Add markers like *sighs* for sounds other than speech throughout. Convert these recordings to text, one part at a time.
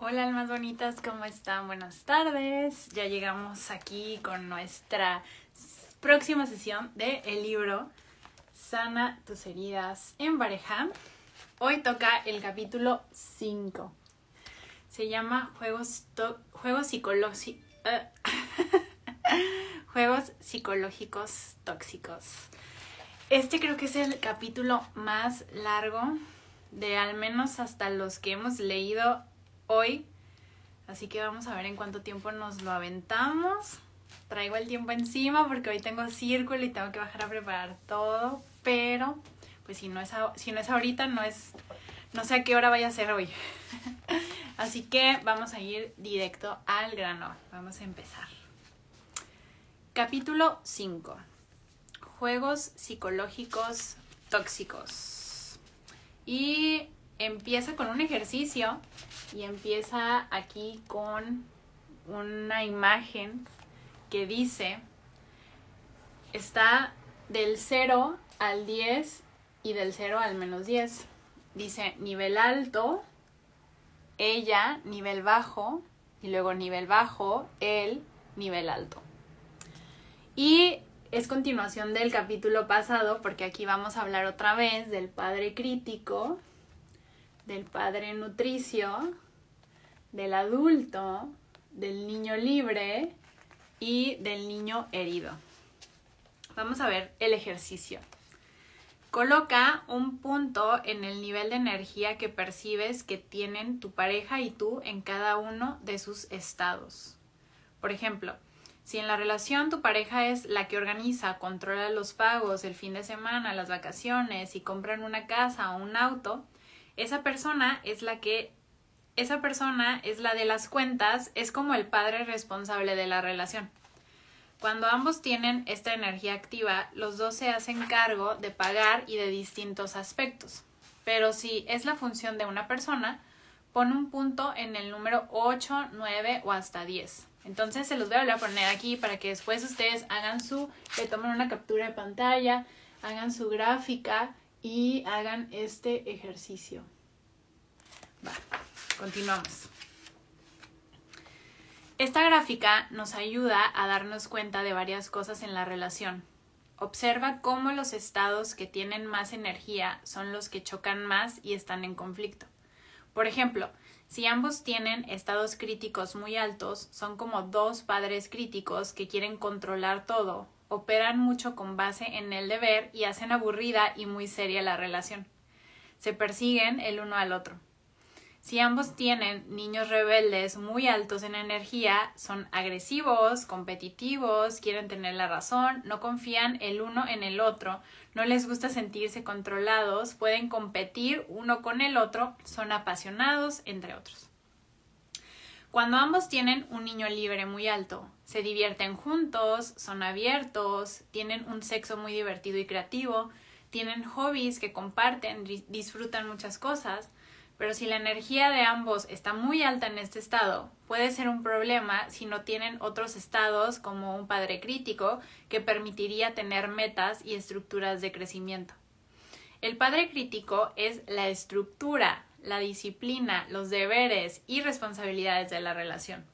Hola almas bonitas, ¿cómo están? Buenas tardes. Ya llegamos aquí con nuestra próxima sesión de el libro Sana tus heridas en pareja. Hoy toca el capítulo 5. Se llama Juegos, Juegos. *laughs* Juegos psicológicos tóxicos. Este creo que es el capítulo más largo de al menos hasta los que hemos leído hoy. Así que vamos a ver en cuánto tiempo nos lo aventamos. Traigo el tiempo encima porque hoy tengo círculo y tengo que bajar a preparar todo. Pero, pues si no es, si no es ahorita, no es... No sé a qué hora vaya a ser hoy. *laughs* Así que vamos a ir directo al grano. Vamos a empezar. Capítulo 5. Juegos psicológicos tóxicos. Y empieza con un ejercicio y empieza aquí con una imagen que dice, está del 0 al 10 y del 0 al menos 10. Dice nivel alto, ella, nivel bajo, y luego nivel bajo, él, nivel alto. Y es continuación del capítulo pasado porque aquí vamos a hablar otra vez del padre crítico, del padre nutricio, del adulto, del niño libre y del niño herido. Vamos a ver el ejercicio. Coloca un punto en el nivel de energía que percibes que tienen tu pareja y tú en cada uno de sus estados. Por ejemplo, si en la relación tu pareja es la que organiza, controla los pagos, el fin de semana, las vacaciones y compran una casa o un auto, esa persona es la que esa persona es la de las cuentas, es como el padre responsable de la relación. Cuando ambos tienen esta energía activa, los dos se hacen cargo de pagar y de distintos aspectos. Pero si es la función de una persona, pon un punto en el número 8, 9 o hasta 10. Entonces se los voy a poner aquí para que después ustedes hagan su, le tomen una captura de pantalla, hagan su gráfica y hagan este ejercicio. Continuamos. Esta gráfica nos ayuda a darnos cuenta de varias cosas en la relación. Observa cómo los estados que tienen más energía son los que chocan más y están en conflicto. Por ejemplo, si ambos tienen estados críticos muy altos, son como dos padres críticos que quieren controlar todo, operan mucho con base en el deber y hacen aburrida y muy seria la relación. Se persiguen el uno al otro. Si ambos tienen niños rebeldes muy altos en energía, son agresivos, competitivos, quieren tener la razón, no confían el uno en el otro, no les gusta sentirse controlados, pueden competir uno con el otro, son apasionados, entre otros. Cuando ambos tienen un niño libre muy alto, se divierten juntos, son abiertos, tienen un sexo muy divertido y creativo, tienen hobbies que comparten, disfrutan muchas cosas, pero si la energía de ambos está muy alta en este estado, puede ser un problema si no tienen otros estados como un padre crítico que permitiría tener metas y estructuras de crecimiento. El padre crítico es la estructura, la disciplina, los deberes y responsabilidades de la relación.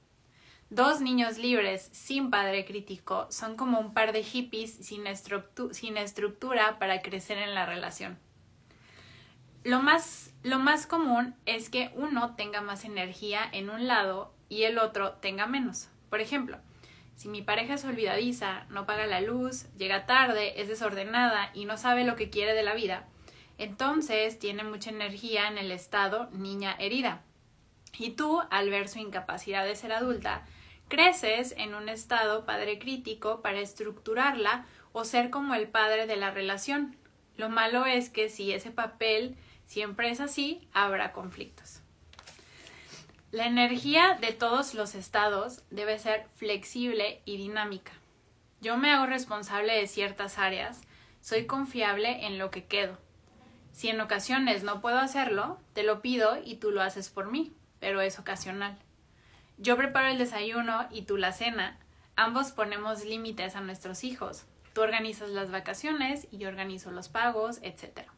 Dos niños libres sin padre crítico son como un par de hippies sin, estructura para crecer en la relación. Lo más, lo más común es que uno tenga más energía en un lado y el otro tenga menos. Por ejemplo, si mi pareja es olvidadiza, no paga la luz, llega tarde, es desordenada y no sabe lo que quiere de la vida, entonces tiene mucha energía en el estado niña herida. Y tú, al ver su incapacidad de ser adulta, creces en un estado padre crítico para estructurarla o ser como el padre de la relación. Lo malo es que si ese papel Siempre es así, habrá conflictos. La energía de todos los estados debe ser flexible y dinámica. Yo me hago responsable de ciertas áreas, soy confiable en lo que quedo. Si en ocasiones no puedo hacerlo, te lo pido y tú lo haces por mí, pero es ocasional. Yo preparo el desayuno y tú la cena. Ambos ponemos límites a nuestros hijos. Tú organizas las vacaciones y yo organizo los pagos, etc.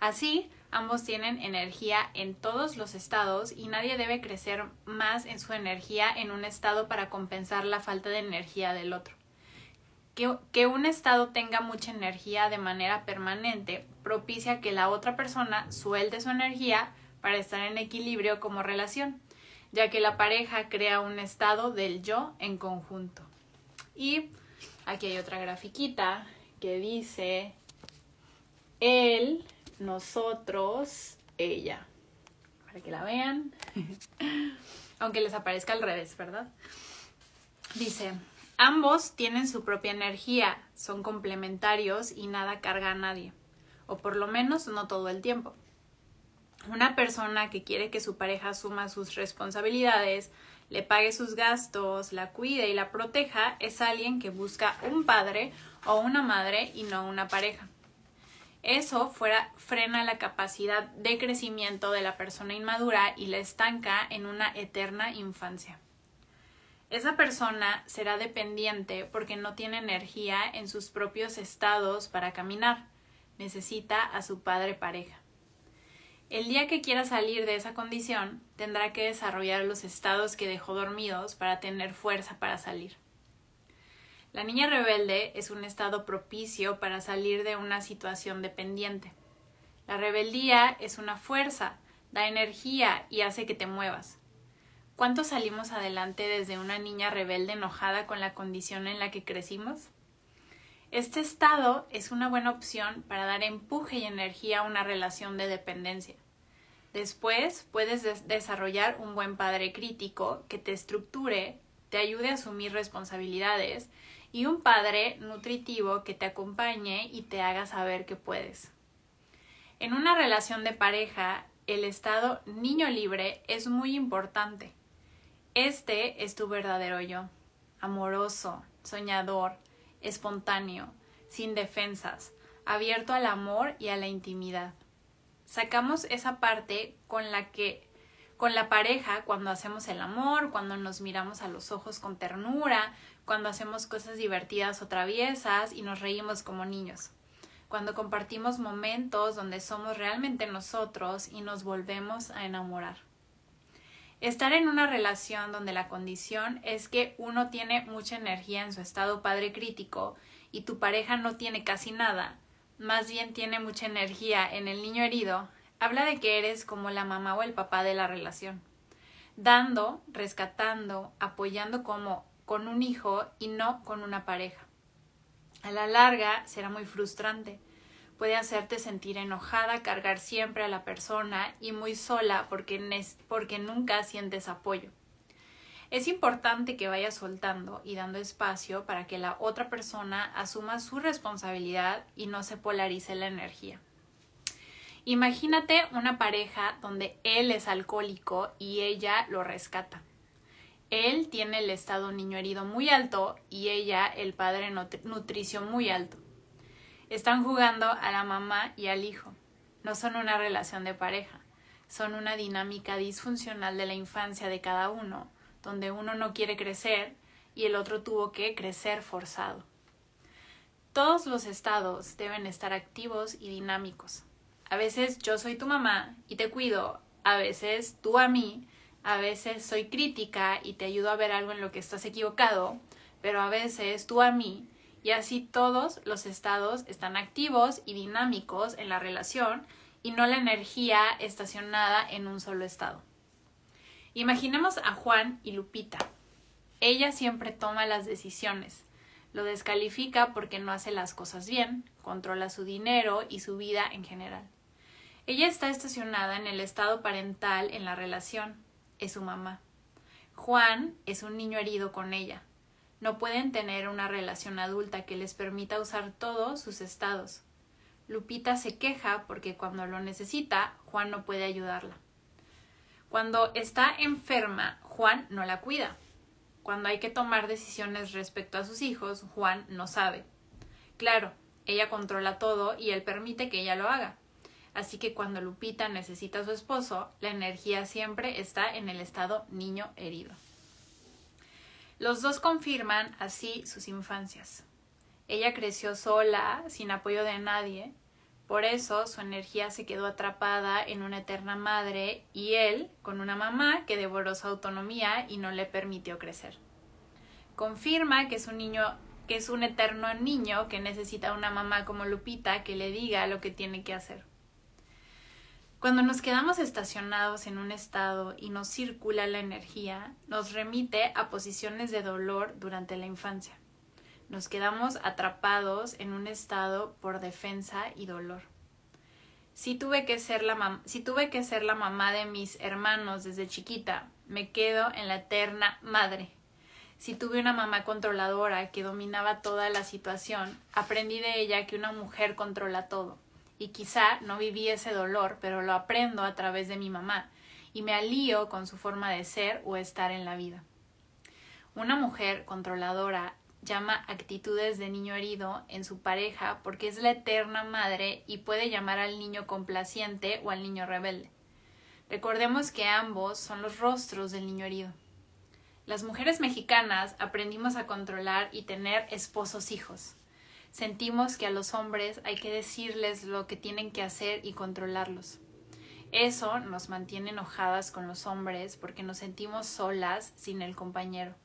Así, ambos tienen energía en todos los estados y nadie debe crecer más en su energía en un estado para compensar la falta de energía del otro. Que, que, un estado tenga mucha energía de manera permanente propicia que la otra persona suelte su energía para estar en equilibrio como relación, ya que la pareja crea un estado del yo en conjunto. Y aquí hay otra grafiquita que dice él, nosotros, ella. Para que la vean. *laughs* Aunque les aparezca al revés, ¿verdad? Dice, ambos tienen su propia energía, son complementarios y nada carga a nadie. O por lo menos no todo el tiempo. Una persona que quiere que su pareja asuma sus responsabilidades, le pague sus gastos, la cuide y la proteja, es alguien que busca un padre o una madre y no una pareja. Eso fuera, frena la capacidad de crecimiento de la persona inmadura y la estanca en una eterna infancia. Esa persona será dependiente porque no tiene energía en sus propios estados para caminar. Necesita a su padre pareja. El día que quiera salir de esa condición, tendrá que desarrollar los estados que dejó dormidos para tener fuerza para salir. La niña rebelde es un estado propicio para salir de una situación dependiente. La rebeldía es una fuerza, da energía y hace que te muevas. ¿Cuántos salimos adelante desde una niña rebelde enojada con la condición en la que crecimos? Este estado es una buena opción para dar empuje y energía a una relación de dependencia. Después puedes desarrollar un buen padre crítico que te estructure, te ayude a asumir responsabilidades y un padre nutritivo que te acompañe y te haga saber que puedes. En una relación de pareja, el estado niño libre es muy importante. Este es tu verdadero yo, amoroso, soñador, espontáneo, sin defensas, abierto al amor y a la intimidad. Sacamos esa parte con la que con la pareja cuando hacemos el amor, cuando nos miramos a los ojos con ternura, cuando hacemos cosas divertidas o traviesas y nos reímos como niños, cuando compartimos momentos donde somos realmente nosotros y nos volvemos a enamorar. Estar en una relación donde la condición es que uno tiene mucha energía en su estado padre crítico y tu pareja no tiene casi nada, más bien tiene mucha energía en el niño herido, habla de que eres como la mamá o el papá de la relación, dando, rescatando, apoyando como con un hijo y no con una pareja. A la larga será muy frustrante puede hacerte sentir enojada, cargar siempre a la persona y muy sola porque, porque nunca sientes apoyo. Es importante que vayas soltando y dando espacio para que la otra persona asuma su responsabilidad y no se polarice la energía. Imagínate una pareja donde él es alcohólico y ella lo rescata. Él tiene el estado niño herido muy alto y ella el padre nutricio muy alto. Están jugando a la mamá y al hijo. No son una relación de pareja, son una dinámica disfuncional de la infancia de cada uno, donde uno no quiere crecer y el otro tuvo que crecer forzado. Todos los estados deben estar activos y dinámicos. A veces yo soy tu mamá y te cuido, a veces tú a mí, a veces soy crítica y te ayudo a ver algo en lo que estás equivocado, pero a veces tú a mí y así todos los estados están activos y dinámicos en la relación y no la energía estacionada en un solo estado. Imaginemos a Juan y Lupita. Ella siempre toma las decisiones, lo descalifica porque no hace las cosas bien, controla su dinero y su vida en general. Ella está estacionada en el estado parental en la relación, es su mamá. Juan es un niño herido con ella, no pueden tener una relación adulta que les permita usar todos sus estados. Lupita se queja porque cuando lo necesita, Juan no puede ayudarla. Cuando está enferma, Juan no la cuida. Cuando hay que tomar decisiones respecto a sus hijos, Juan no sabe. Claro, ella controla todo y él permite que ella lo haga. Así que cuando Lupita necesita a su esposo, la energía siempre está en el estado niño herido. Los dos confirman así sus infancias. Ella creció sola, sin apoyo de nadie, Por eso su energía se quedó atrapada en una eterna madre y él con una mamá que devoró su autonomía y no le permitió crecer. Confirma que es un niño que es un eterno niño que necesita una mamá como Lupita que le diga lo que tiene que hacer. Cuando nos quedamos estacionados en un estado y nos circula la energía, nos remite a posiciones de dolor durante la infancia. Nos quedamos atrapados en un estado por defensa y dolor. Si tuve que ser la, si tuve que ser la mamá de mis hermanos desde chiquita, me quedo en la eterna madre si tuve una mamá controladora que dominaba toda la situación, aprendí de ella que una mujer controla todo. Y quizá no viví ese dolor, pero lo aprendo a través de mi mamá y me alío con su forma de ser o estar en la vida. Una mujer controladora llama actitudes de niño herido en su pareja porque es la eterna madre y puede llamar al niño complaciente o al niño rebelde. Recordemos que ambos son los rostros del niño herido. Las mujeres mexicanas aprendimos a controlar y tener esposos hijos. Sentimos que a los hombres hay que decirles lo que tienen que hacer y controlarlos. Eso nos mantiene enojadas con los hombres porque nos sentimos solas sin el compañero.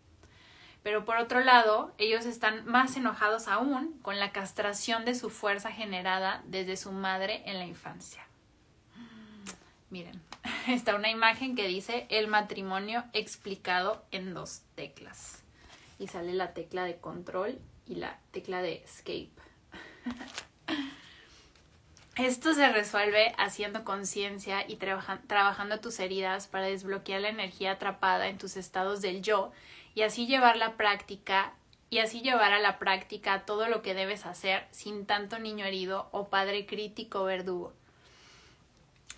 Pero por otro lado, ellos están más enojados aún con la castración de su fuerza generada desde su madre en la infancia. Miren, *laughs* está una imagen que dice el matrimonio explicado en dos teclas. Y sale la tecla de control y la tecla de escape. *laughs* Esto se resuelve haciendo conciencia y trabajando tus heridas para desbloquear la energía atrapada en tus estados del yo y así llevar la práctica y así llevar a la práctica todo lo que debes hacer sin tanto niño herido o padre crítico verdugo.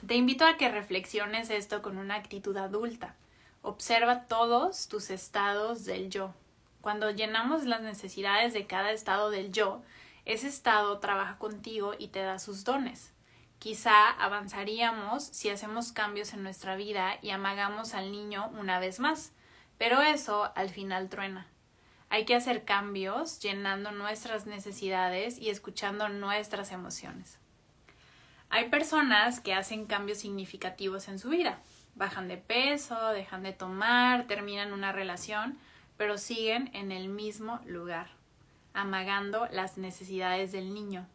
Te invito a que reflexiones esto con una actitud adulta. Observa todos tus estados del yo. Cuando llenamos las necesidades de cada estado del yo, ese estado trabaja contigo y te da sus dones. Quizá avanzaríamos si hacemos cambios en nuestra vida y amagamos al niño una vez más, pero eso al final truena. Hay que hacer cambios llenando nuestras necesidades y escuchando nuestras emociones. Hay personas que hacen cambios significativos en su vida. Bajan de peso, dejan de tomar, terminan una relación, pero siguen en el mismo lugar, amagando las necesidades del niño,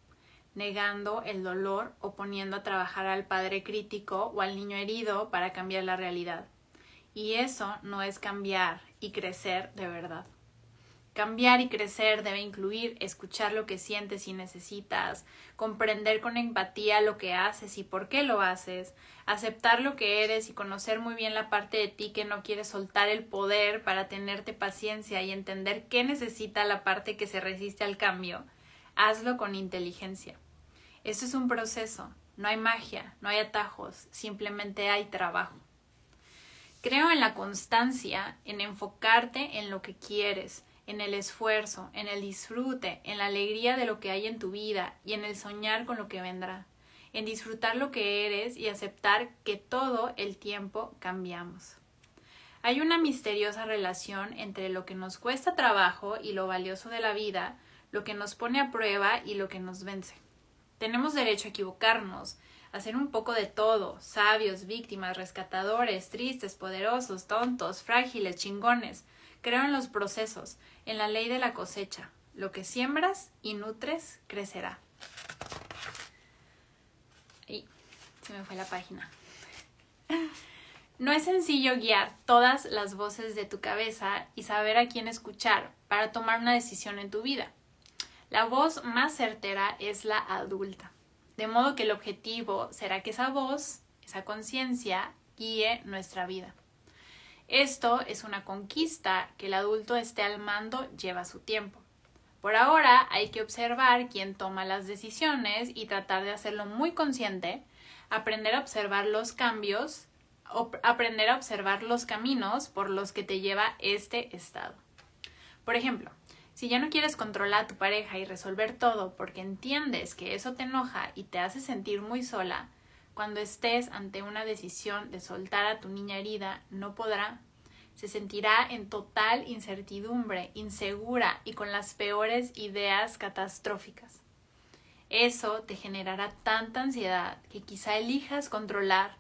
negando el dolor o poniendo a trabajar al padre crítico o al niño herido para cambiar la realidad. Y eso no es cambiar y crecer de verdad. Cambiar y crecer debe incluir escuchar lo que sientes y necesitas, comprender con empatía lo que haces y por qué lo haces, aceptar lo que eres y conocer muy bien la parte de ti que no quiere soltar el poder para tenerte paciencia y entender qué necesita la parte que se resiste al cambio. Hazlo con inteligencia. Esto es un proceso, no hay magia, no hay atajos, simplemente hay trabajo. Creo en la constancia, en enfocarte en lo que quieres, en el esfuerzo, en el disfrute, en la alegría de lo que hay en tu vida y en el soñar con lo que vendrá, en disfrutar lo que eres y aceptar que todo el tiempo cambiamos. Hay una misteriosa relación entre lo que nos cuesta trabajo y lo valioso de la vida, lo que nos pone a prueba y lo que nos vence. Tenemos derecho a equivocarnos, a hacer un poco de todo, sabios, víctimas, rescatadores, tristes, poderosos, tontos, frágiles, chingones, Creo en los procesos, en la ley de la cosecha. Lo que siembras y nutres crecerá. Y se me fue la página. No es sencillo guiar todas las voces de tu cabeza y saber a quién escuchar para tomar una decisión en tu vida. La voz más certera es la adulta. De modo que el objetivo será que esa voz, esa conciencia, guíe nuestra vida. Esto es una conquista que el adulto esté al mando lleva su tiempo. Por ahora hay que observar quién toma las decisiones y tratar de hacerlo muy consciente, aprender a observar los cambios, aprender a observar los caminos por los que te lleva este estado. Por ejemplo, si ya no quieres controlar a tu pareja y resolver todo porque entiendes que eso te enoja y te hace sentir muy sola, cuando estés ante una decisión de soltar a tu niña herida, no podrá. Se sentirá en total incertidumbre, insegura y con las peores ideas catastróficas. Eso te generará tanta ansiedad que quizá elijas controlar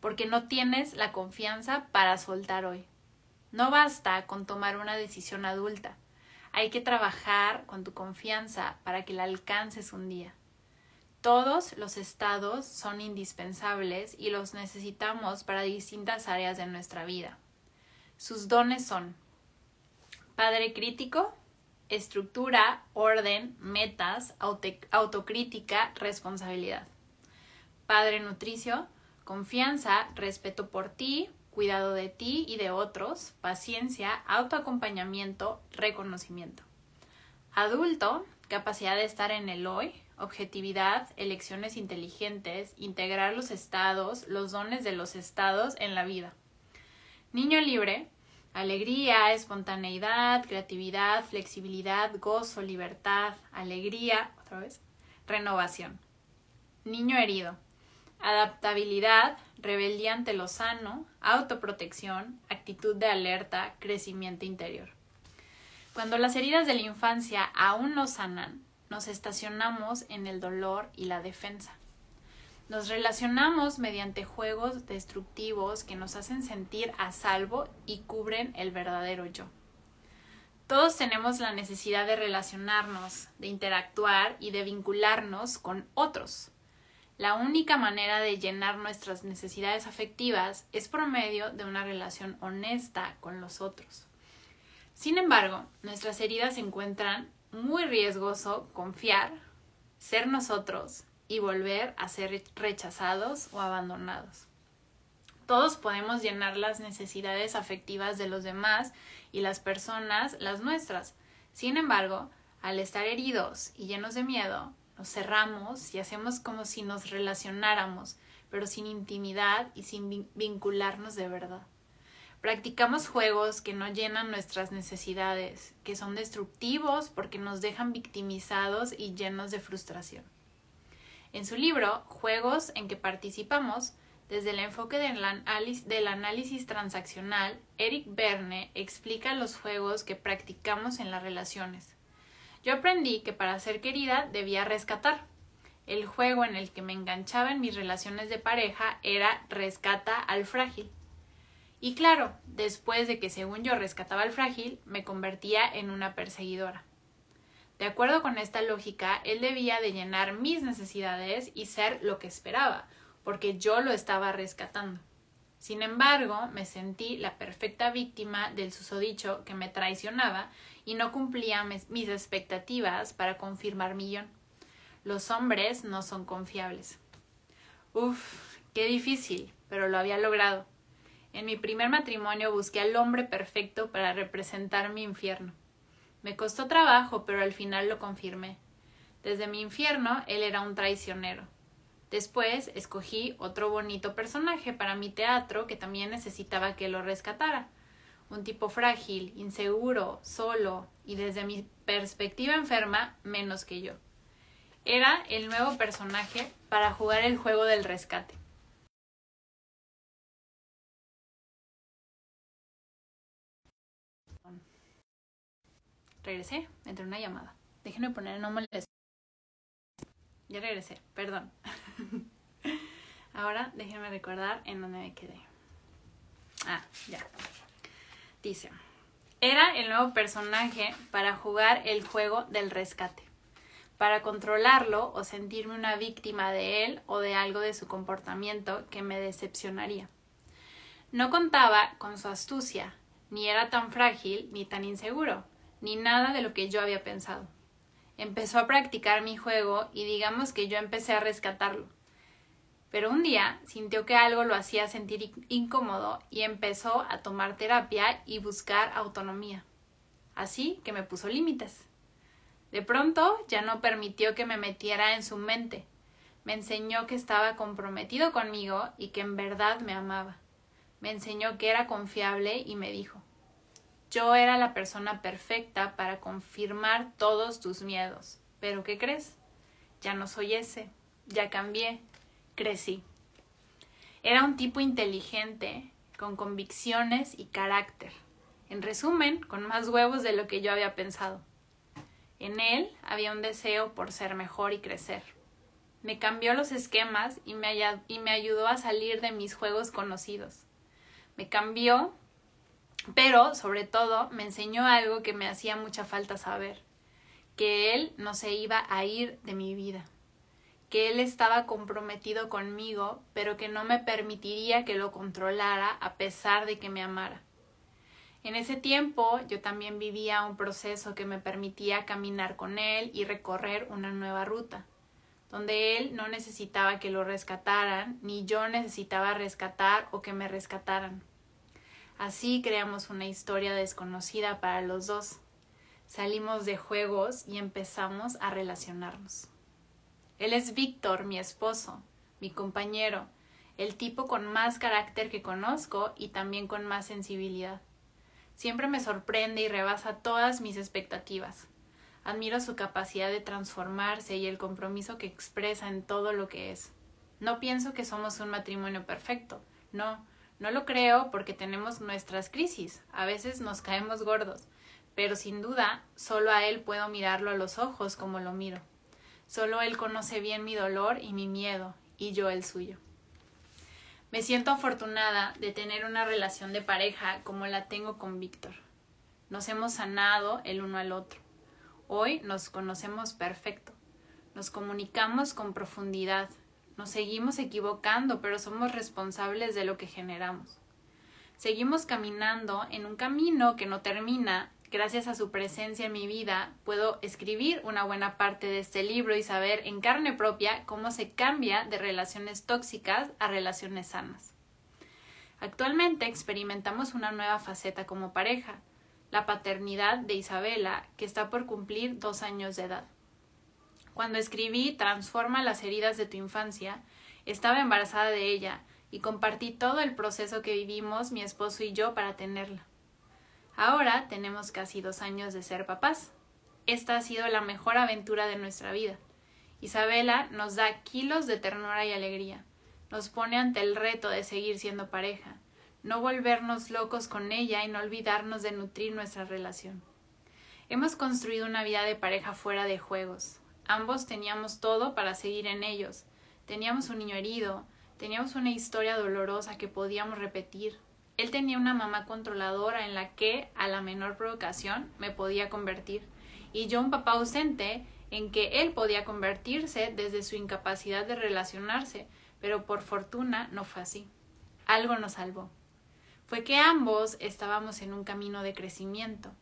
porque no tienes la confianza para soltar hoy. No basta con tomar una decisión adulta. Hay que trabajar con tu confianza para que la alcances un día. Todos los estados son indispensables y los necesitamos para distintas áreas de nuestra vida. Sus dones son padre crítico, estructura, orden, metas, autocrítica, responsabilidad. Padre nutricio, confianza, respeto por ti, cuidado de ti y de otros, paciencia, autoacompañamiento, reconocimiento. Adulto, capacidad de estar en el hoy, objetividad, elecciones inteligentes, integrar los estados, los dones de los estados en la vida. Niño libre, alegría, espontaneidad, creatividad, flexibilidad, gozo, libertad, alegría, otra vez, renovación. Niño herido, adaptabilidad, rebeldía ante lo sano, autoprotección, actitud de alerta, crecimiento interior. Cuando las heridas de la infancia aún no sanan, nos estacionamos en el dolor y la defensa. Nos relacionamos mediante juegos destructivos que nos hacen sentir a salvo y cubren el verdadero yo. Todos tenemos la necesidad de relacionarnos, de interactuar y de vincularnos con otros. La única manera de llenar nuestras necesidades afectivas es por medio de una relación honesta con los otros. Sin embargo, nuestras heridas se encuentran muy riesgoso confiar, ser nosotros y volver a ser rechazados o abandonados. Todos podemos llenar las necesidades afectivas de los demás y las personas las nuestras. Sin embargo, al estar heridos y llenos de miedo, nos cerramos y hacemos como si nos relacionáramos, pero sin intimidad y sin vincularnos de verdad. Practicamos juegos que no llenan nuestras necesidades, que son destructivos porque nos dejan victimizados y llenos de frustración. En su libro, Juegos en que participamos, desde el enfoque del análisis transaccional, Eric Berne explica los juegos que practicamos en las relaciones. Yo aprendí que para ser querida debía rescatar. El juego en el que me enganchaba en mis relaciones de pareja era rescata al frágil. Y claro, después de que según yo rescataba al frágil, me convertía en una perseguidora. De acuerdo con esta lógica, él debía de llenar mis necesidades y ser lo que esperaba, porque yo lo estaba rescatando. Sin embargo, me sentí la perfecta víctima del susodicho que me traicionaba y no cumplía mis expectativas para confirmar mi guion. Los hombres no son confiables. Uf, qué difícil, pero lo había logrado. En mi primer matrimonio busqué al hombre perfecto para representar mi infierno. Me costó trabajo, pero al final lo confirmé. Desde mi infierno, él era un traicionero. Después escogí otro bonito personaje para mi teatro que también necesitaba que lo rescatara. Un tipo frágil, inseguro, solo y desde mi perspectiva enferma, menos que yo. Era el nuevo personaje para jugar el juego del rescate. Regresé, entré una llamada. Déjenme poner no molestar. Ya regresé, perdón. *laughs* Ahora déjenme recordar en dónde me quedé. Ah, ya. Dice, era el nuevo personaje para jugar el juego del rescate, para controlarlo o sentirme una víctima de él o de algo de su comportamiento que me decepcionaría. No contaba con su astucia, ni era tan frágil ni tan inseguro ni nada de lo que yo había pensado. Empezó a practicar mi juego y digamos que yo empecé a rescatarlo. Pero un día sintió que algo lo hacía sentir incómodo y empezó a tomar terapia y buscar autonomía. Así que me puso límites. De pronto ya no permitió que me metiera en su mente. Me enseñó que estaba comprometido conmigo y que en verdad me amaba. Me enseñó que era confiable y me dijo yo era la persona perfecta para confirmar todos tus miedos. Pero ¿qué crees? Ya no soy ese, ya cambié, crecí. Era un tipo inteligente, con convicciones y carácter. En resumen, con más huevos de lo que yo había pensado. En él había un deseo por ser mejor y crecer. Me cambió los esquemas y me, y me ayudó a salir de mis juegos conocidos. Me cambió, pero sobre todo me enseñó algo que me hacía mucha falta saber, que él no se iba a ir de mi vida, que él estaba comprometido conmigo, pero que no me permitiría que lo controlara a pesar de que me amara. En ese tiempo yo también vivía un proceso que me permitía caminar con él y recorrer una nueva ruta, donde él no necesitaba que lo rescataran, ni yo necesitaba rescatar o que me rescataran. Así creamos una historia desconocida para los dos. Salimos de juegos y empezamos a relacionarnos. Él es Víctor, mi esposo, mi compañero, el tipo con más carácter que conozco y también con más sensibilidad. Siempre me sorprende y rebasa todas mis expectativas. Admiro su capacidad de transformarse y el compromiso que expresa en todo lo que es. No pienso que somos un matrimonio perfecto. No, no lo creo porque tenemos nuestras crisis. A veces nos caemos gordos. Pero sin duda, solo a él puedo mirarlo a los ojos como lo miro. Solo él conoce bien mi dolor y mi miedo, y yo el suyo. Me siento afortunada de tener una relación de pareja como la tengo con Víctor. Nos hemos sanado el uno al otro. Hoy nos conocemos perfecto. Nos comunicamos con profundidad. Nos seguimos equivocando, pero somos responsables de lo que generamos. Seguimos caminando en un camino que no termina gracias a su presencia en mi vida, puedo escribir una buena parte de este libro y saber en carne propia cómo se cambia de relaciones tóxicas a relaciones sanas. Actualmente experimentamos una nueva faceta como pareja, la paternidad de Isabela, que está por cumplir dos años de edad. Cuando escribí Transforma las heridas de tu infancia, estaba embarazada de ella y compartí todo el proceso que vivimos mi esposo y yo para tenerla. Ahora tenemos casi dos años de ser papás. Esta ha sido la mejor aventura de nuestra vida. Isabela nos da kilos de ternura y alegría. Nos pone ante el reto de seguir siendo pareja, no volvernos locos con ella y no olvidarnos de nutrir nuestra relación. Hemos construido una vida de pareja fuera de juegos. Ambos teníamos todo para seguir en ellos. Teníamos un niño herido, teníamos una historia dolorosa que podíamos repetir, él tenía una mamá controladora en la que, a la menor provocación, me podía convertir, y yo un papá ausente en que él podía convertirse desde su incapacidad de relacionarse, pero por fortuna no fue así. Algo nos salvó. Fue que ambos estábamos en un camino de crecimiento.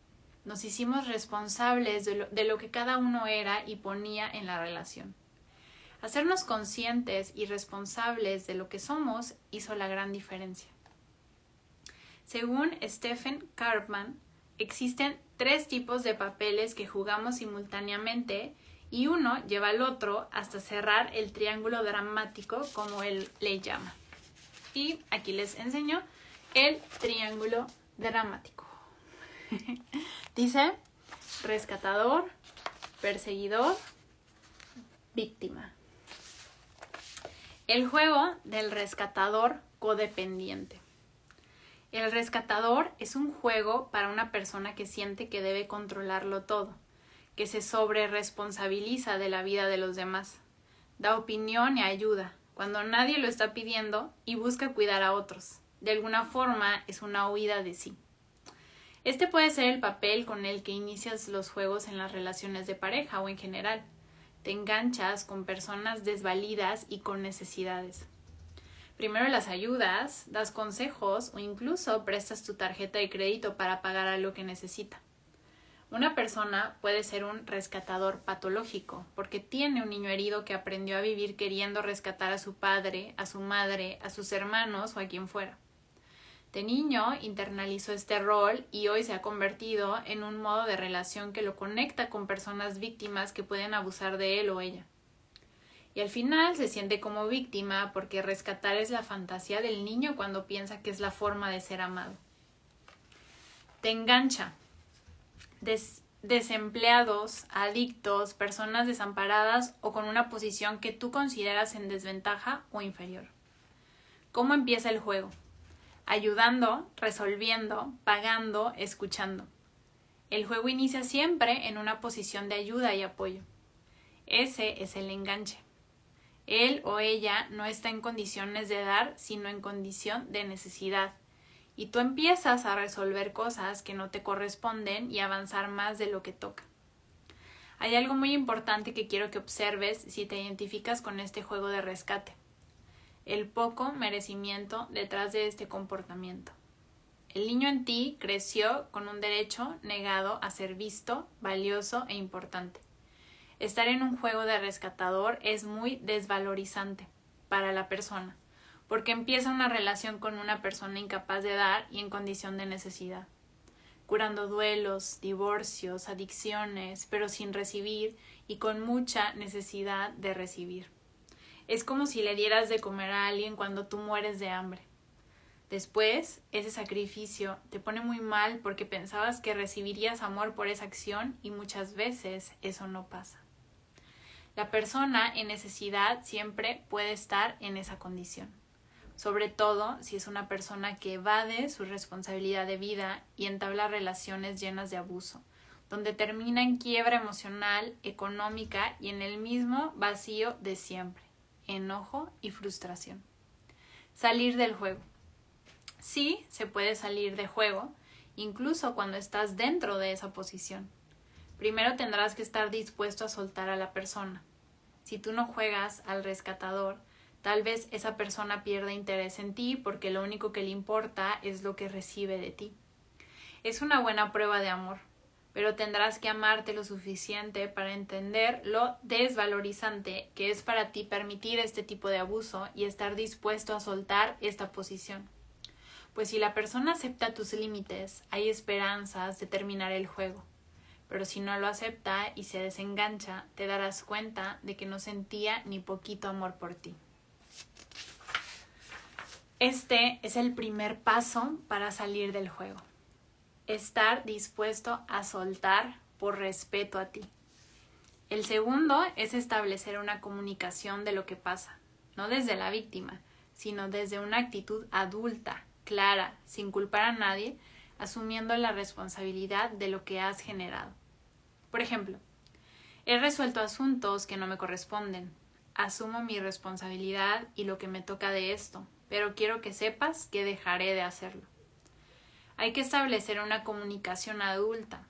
Nos hicimos responsables de lo, que cada uno era y ponía en la relación. Hacernos conscientes y responsables de lo que somos hizo la gran diferencia. Según Stephen Karpman, existen tres tipos de papeles que jugamos simultáneamente y uno lleva al otro hasta cerrar el triángulo dramático como él le llama. Y aquí les enseño el triángulo dramático. *laughs* Dice rescatador, perseguidor, víctima. El juego del rescatador codependiente. El rescatador es un juego para una persona que siente que debe controlarlo todo, que se sobre responsabiliza de la vida de los demás, da opinión y ayuda cuando nadie lo está pidiendo y busca cuidar a otros. De alguna forma es una huida de sí. Este puede ser el papel con el que inicias los juegos en las relaciones de pareja o en general. Te enganchas con personas desvalidas y con necesidades. Primero las ayudas, das consejos o incluso prestas tu tarjeta de crédito para pagar algo que necesita. Una persona puede ser un rescatador patológico porque tiene un niño herido que aprendió a vivir queriendo rescatar a su padre, a su madre, a sus hermanos o a quien fuera. De niño internalizó este rol y hoy se ha convertido en un modo de relación que lo conecta con personas víctimas que pueden abusar de él o ella y al final se siente como víctima porque rescatar es la fantasía del niño cuando piensa que es la forma de ser amado. Te engancha. desempleados, adictos, personas desamparadas o con una posición que tú consideras en desventaja o inferior. ¿Cómo empieza el juego? Ayudando, resolviendo, pagando, escuchando. El juego inicia siempre en una posición de ayuda y apoyo. Ese es el enganche. Él o ella no está en condiciones de dar, sino en condición de necesidad. Y tú empiezas a resolver cosas que no te corresponden y avanzar más de lo que toca. Hay algo muy importante que quiero que observes si te identificas con este juego de rescate. El poco merecimiento detrás de este comportamiento. El niño en ti creció con un derecho negado a ser visto, valioso e importante. Estar en un juego de rescatador es muy desvalorizante para la persona, porque empieza una relación con una persona incapaz de dar y en condición de necesidad, curando duelos, divorcios, adicciones, pero sin recibir y con mucha necesidad de recibir. Es como si le dieras de comer a alguien cuando tú mueres de hambre. Después, ese sacrificio te pone muy mal porque pensabas que recibirías amor por esa acción y muchas veces eso no pasa. La persona en necesidad siempre puede estar en esa condición, sobre todo si es una persona que evade su responsabilidad de vida y entabla relaciones llenas de abuso, donde termina en quiebra emocional, económica y en el mismo vacío de siempre, enojo y frustración. Salir del juego. Sí, se puede salir de juego, incluso cuando estás dentro de esa posición. Primero tendrás que estar dispuesto a soltar a la persona. Si tú no juegas al rescatador, tal vez esa persona pierda interés en ti porque lo único que le importa es lo que recibe de ti. Es una buena prueba de amor, pero tendrás que amarte lo suficiente para entender lo desvalorizante que es para ti permitir este tipo de abuso y estar dispuesto a soltar esta posición. Pues si la persona acepta tus límites, hay esperanzas de terminar el juego pero si no lo acepta y se desengancha, te darás cuenta de que no sentía ni poquito amor por ti. Este es el primer paso para salir del juego. Estar dispuesto a soltar por respeto a ti. El segundo es establecer una comunicación de lo que pasa, no desde la víctima, sino desde una actitud adulta, clara, sin culpar a nadie, asumiendo la responsabilidad de lo que has generado. Por ejemplo, he resuelto asuntos que no me corresponden, asumo mi responsabilidad y lo que me toca de esto, pero quiero que sepas que dejaré de hacerlo. Hay que establecer una comunicación adulta,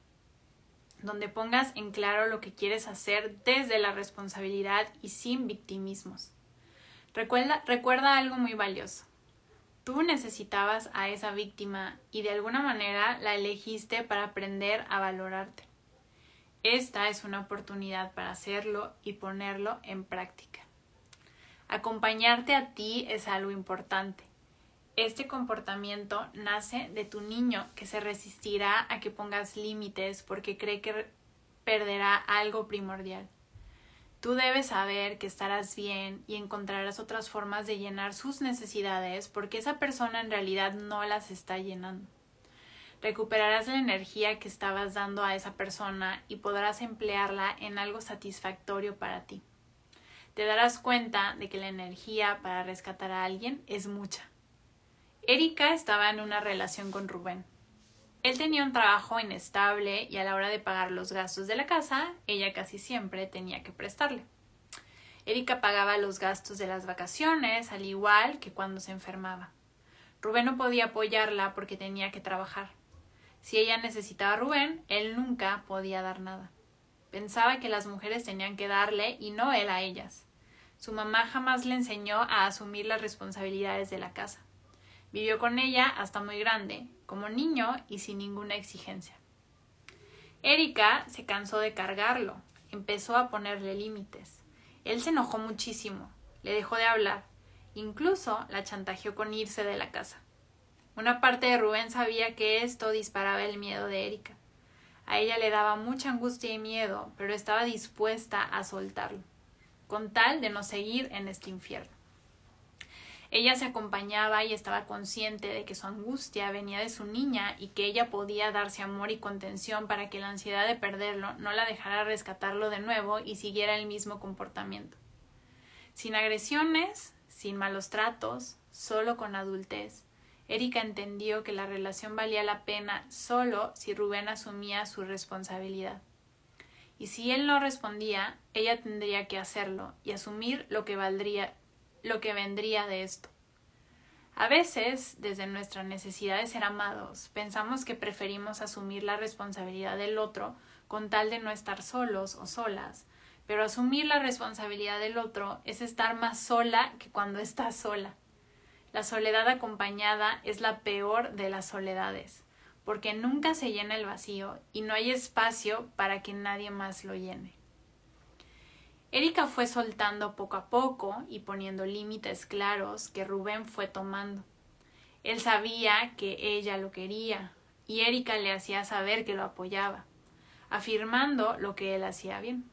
donde pongas en claro lo que quieres hacer desde la responsabilidad y sin victimismos. Recuerda, recuerda algo muy valioso. Tú necesitabas a esa víctima y de alguna manera la elegiste para aprender a valorarte. Esta es una oportunidad para hacerlo y ponerlo en práctica. Acompañarte a ti es algo importante. Este comportamiento nace de tu niño que se resistirá a que pongas límites porque cree que perderá algo primordial. Tú debes saber que estarás bien y encontrarás otras formas de llenar sus necesidades porque esa persona en realidad no las está llenando. Recuperarás la energía que estabas dando a esa persona y podrás emplearla en algo satisfactorio para ti. Te darás cuenta de que la energía para rescatar a alguien es mucha. Erika estaba en una relación con Rubén. Él tenía un trabajo inestable y a la hora de pagar los gastos de la casa, ella casi siempre tenía que prestarle. Erika pagaba los gastos de las vacaciones, al igual que cuando se enfermaba. Rubén no podía apoyarla porque tenía que trabajar. Si ella necesitaba a Rubén, él nunca podía dar nada. Pensaba que las mujeres tenían que darle y no él a ellas. Su mamá jamás le enseñó a asumir las responsabilidades de la casa. Vivió con ella hasta muy grande, como niño y sin ninguna exigencia. Erika se cansó de cargarlo, empezó a ponerle límites. Él se enojó muchísimo, le dejó de hablar, incluso la chantajeó con irse de la casa. Una parte de Rubén sabía que esto disparaba el miedo de Erika. A ella le daba mucha angustia y miedo, pero estaba dispuesta a soltarlo, con tal de no seguir en este infierno. Ella se acompañaba y estaba consciente de que su angustia venía de su niña y que ella podía darse amor y contención para que la ansiedad de perderlo no la dejara rescatarlo de nuevo y siguiera el mismo comportamiento. Sin agresiones, sin malos tratos, solo con adultez, Erika entendió que la relación valía la pena solo si Rubén asumía su responsabilidad. Y si él no respondía, ella tendría que hacerlo y asumir lo que valdría lo que vendría de esto. A veces, desde nuestra necesidad de ser amados, pensamos que preferimos asumir la responsabilidad del otro con tal de no estar solos o solas, pero asumir la responsabilidad del otro es estar más sola que cuando estás sola. La soledad acompañada es la peor de las soledades, porque nunca se llena el vacío y no hay espacio para que nadie más lo llene. Erika fue soltando poco a poco y poniendo límites claros que Rubén fue tomando. Él sabía que ella lo quería y Erika le hacía saber que lo apoyaba, afirmando lo que él hacía bien.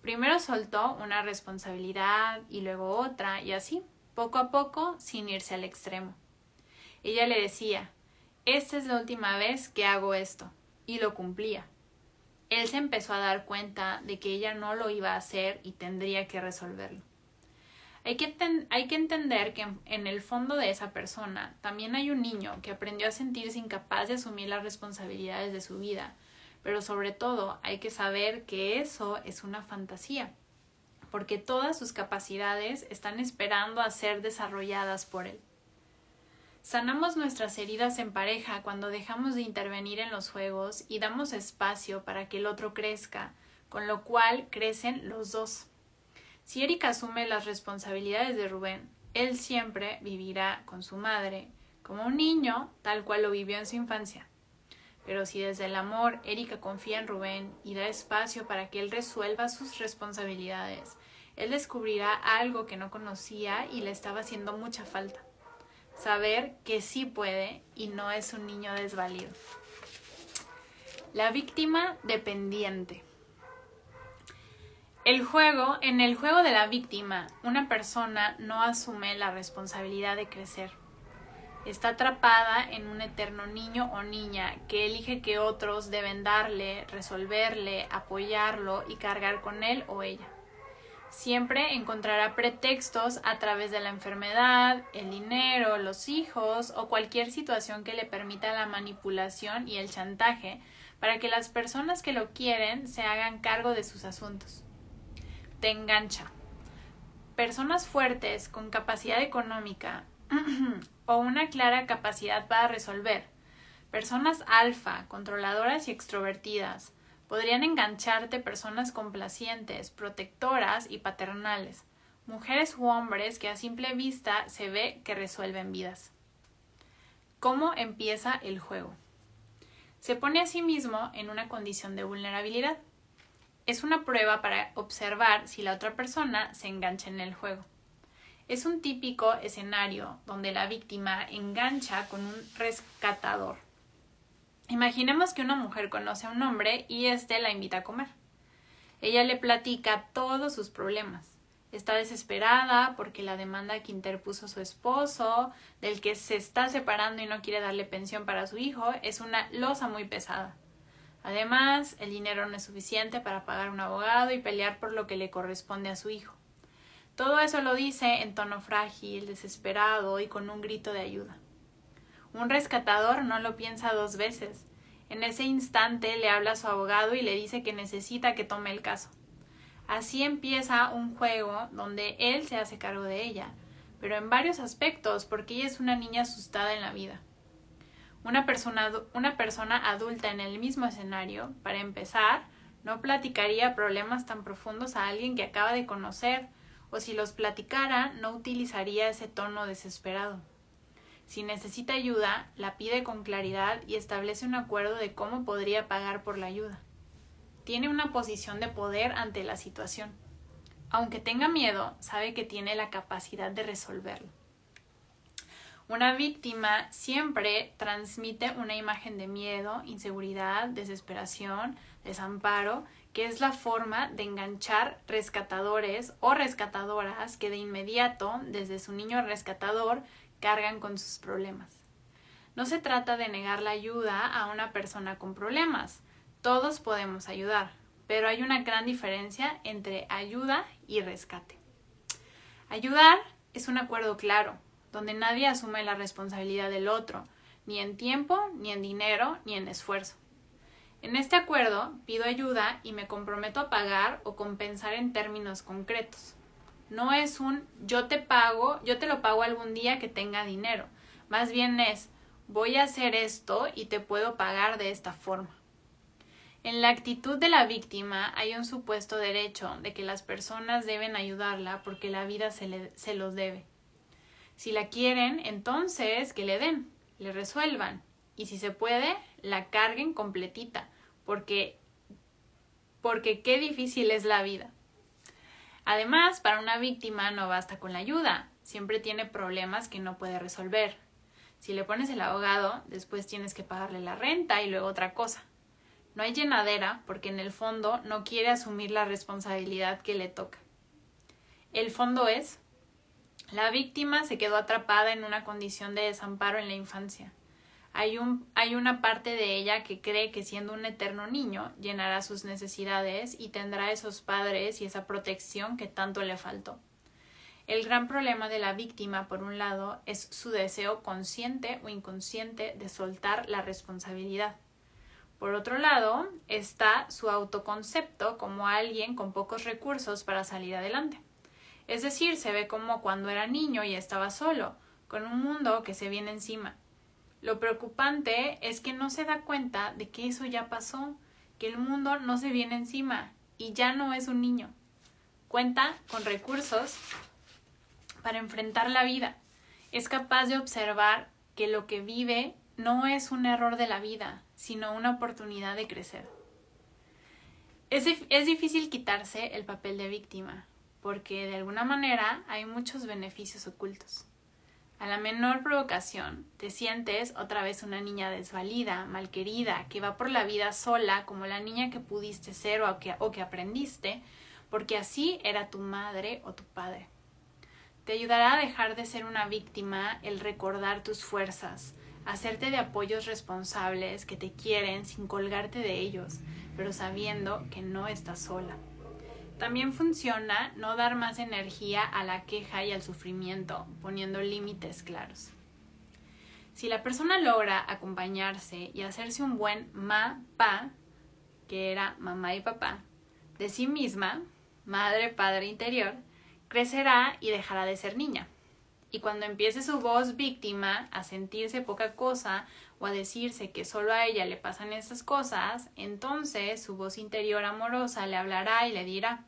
Primero soltó una responsabilidad y luego otra y así, poco a poco, sin irse al extremo. Ella le decía, esta es la última vez que hago esto, y lo cumplía él se empezó a dar cuenta de que ella no lo iba a hacer y tendría que resolverlo. Hay que, hay que entender que en el fondo de esa persona también hay un niño que aprendió a sentirse incapaz de asumir las responsabilidades de su vida, pero sobre todo hay que saber que eso es una fantasía, porque todas sus capacidades están esperando a ser desarrolladas por él. Sanamos nuestras heridas en pareja cuando dejamos de intervenir en los juegos y damos espacio para que el otro crezca, con lo cual crecen los dos. Si Erika asume las responsabilidades de Rubén, él siempre vivirá con su madre, como un niño, tal cual lo vivió en su infancia. Pero si desde el amor Erika confía en Rubén y da espacio para que él resuelva sus responsabilidades, él descubrirá algo que no conocía y le estaba haciendo mucha falta saber que sí puede y no es un niño desvalido. La víctima dependiente. El juego, en el juego de la víctima, una persona no asume la responsabilidad de crecer. Está atrapada en un eterno niño o niña que elige que otros deben darle, resolverle, apoyarlo y cargar con él o ella. Siempre encontrará pretextos a través de la enfermedad, el dinero, los hijos o cualquier situación que le permita la manipulación y el chantaje para que las personas que lo quieren se hagan cargo de sus asuntos. Te engancha. Personas fuertes con capacidad económica *clears throat* o una clara capacidad para resolver. Personas alfa, controladoras y extrovertidas Podrían engancharte personas complacientes, protectoras y paternales, mujeres u hombres que a simple vista se ve que resuelven vidas. ¿Cómo empieza el juego? Se pone a sí mismo en una condición de vulnerabilidad. Es una prueba para observar si la otra persona se engancha en el juego. Es un típico escenario donde la víctima engancha con un rescatador Imaginemos que una mujer conoce a un hombre y éste la invita a comer. Ella le platica todos sus problemas. Está desesperada porque la demanda que interpuso su esposo, del que se está separando y no quiere darle pensión para su hijo, es una losa muy pesada. Además, el dinero no es suficiente para pagar un abogado y pelear por lo que le corresponde a su hijo. Todo eso lo dice en tono frágil, desesperado y con un grito de ayuda. Un rescatador no lo piensa dos veces. En ese instante le habla a su abogado y le dice que necesita que tome el caso. Así empieza un juego donde él se hace cargo de ella, pero en varios aspectos porque ella es una niña asustada en la vida. Una persona, una persona adulta en el mismo escenario, para empezar, no platicaría problemas tan profundos a alguien que acaba de conocer, o si los platicara, no utilizaría ese tono desesperado. Si necesita ayuda, la pide con claridad y establece un acuerdo de cómo podría pagar por la ayuda. Tiene una posición de poder ante la situación. Aunque tenga miedo, sabe que tiene la capacidad de resolverlo. Una víctima siempre transmite una imagen de miedo, inseguridad, desesperación, desamparo, que es la forma de enganchar rescatadores o rescatadoras que de inmediato, desde su niño rescatador, cargan con sus problemas. No se trata de negar la ayuda a una persona con problemas. Todos podemos ayudar, pero hay una gran diferencia entre ayuda y rescate. Ayudar es un acuerdo claro. donde nadie asume la responsabilidad del otro, ni en tiempo, ni en dinero, ni en esfuerzo. En este acuerdo pido ayuda y me comprometo a pagar o compensar en términos concretos. No es un yo te pago, yo te lo pago algún día que tenga dinero. Más bien es voy a hacer esto y te puedo pagar de esta forma. En la actitud de la víctima hay un supuesto derecho de que las personas deben ayudarla porque la vida se, se los debe. Si la quieren, entonces que le den, le resuelvan y si se puede, la carguen completita, porque porque qué difícil es la vida. Además, para una víctima no basta con la ayuda, siempre tiene problemas que no puede resolver. Si le pones el abogado, después tienes que pagarle la renta y luego otra cosa. No hay llenadera porque en el fondo no quiere asumir la responsabilidad que le toca. El fondo es la víctima se quedó atrapada en una condición de desamparo en la infancia. Hay, un, hay una parte de ella que cree que siendo un eterno niño llenará sus necesidades y tendrá esos padres y esa protección que tanto le faltó. El gran problema de la víctima, por un lado, es su deseo consciente o inconsciente de soltar la responsabilidad. Por otro lado, está su autoconcepto como alguien con pocos recursos para salir adelante. Es decir, se ve como cuando era niño y estaba solo, con un mundo que se viene encima. Lo preocupante es que no se da cuenta de que eso ya pasó, que el mundo no se viene encima y ya no es un niño. Cuenta con recursos para enfrentar la vida. Es capaz de observar que lo que vive no es un error de la vida, sino una oportunidad de crecer. Es, es difícil quitarse el papel de víctima, porque de alguna manera hay muchos beneficios ocultos. A la menor provocación, te sientes otra vez una niña desvalida, malquerida, que va por la vida sola como la niña que pudiste ser o que, o que aprendiste, porque así era tu madre o tu padre. Te ayudará a dejar de ser una víctima el recordar tus fuerzas, hacerte de apoyos responsables que te quieren sin colgarte de ellos, pero sabiendo que no estás sola. También funciona no dar más energía a la queja y al sufrimiento, poniendo límites claros. Si la persona logra acompañarse y hacerse un buen ma-pa, que era mamá y papá, de sí misma, madre, padre interior, crecerá y dejará de ser niña. Y cuando empiece su voz víctima a sentirse poca cosa o a decirse que solo a ella le pasan esas cosas, entonces su voz interior amorosa le hablará y le dirá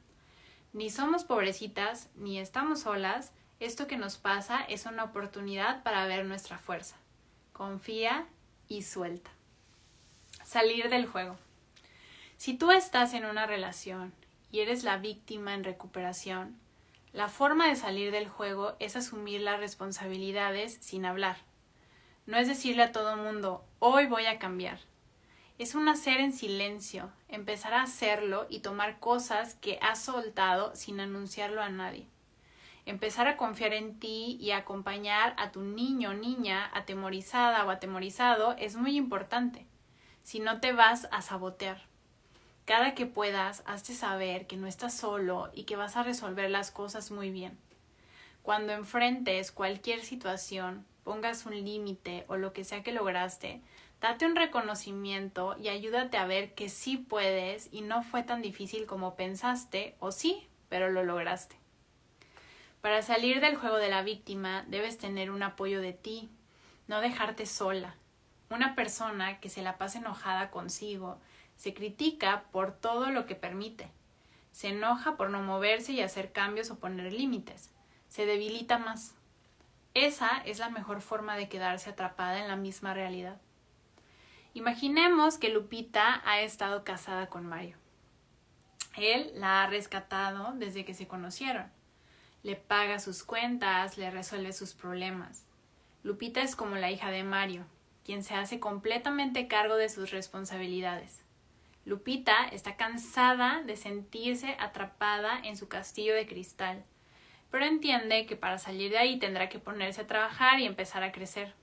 ni somos pobrecitas, ni estamos solas, esto que nos pasa es una oportunidad para ver nuestra fuerza. Confía y suelta. Salir del juego. Si tú estás en una relación y eres la víctima en recuperación, la forma de salir del juego es asumir las responsabilidades sin hablar. No es decirle a todo mundo, hoy voy a cambiar es un hacer en silencio, empezar a hacerlo y tomar cosas que has soltado sin anunciarlo a nadie. Empezar a confiar en ti y acompañar a tu niño o niña atemorizada o atemorizado es muy importante. Si no te vas a sabotear. Cada que puedas, hazte saber que no estás solo y que vas a resolver las cosas muy bien. Cuando enfrentes cualquier situación, pongas un límite o lo que sea que lograste, Date un reconocimiento y ayúdate a ver que sí puedes y no fue tan difícil como pensaste, o sí, pero lo lograste. Para salir del juego de la víctima debes tener un apoyo de ti, no dejarte sola. Una persona que se la pasa enojada consigo se critica por todo lo que permite. Se enoja por no moverse y hacer cambios o poner límites. Se debilita más. Esa es la mejor forma de quedarse atrapada en la misma realidad. Imaginemos que Lupita ha estado casada con Mario. Él la ha rescatado desde que se conocieron. Le paga sus cuentas, le resuelve sus problemas. Lupita es como la hija de Mario, quien se hace completamente cargo de sus responsabilidades. Lupita está cansada de sentirse atrapada en su castillo de cristal, pero entiende que para salir de ahí tendrá que ponerse a trabajar y empezar a crecer.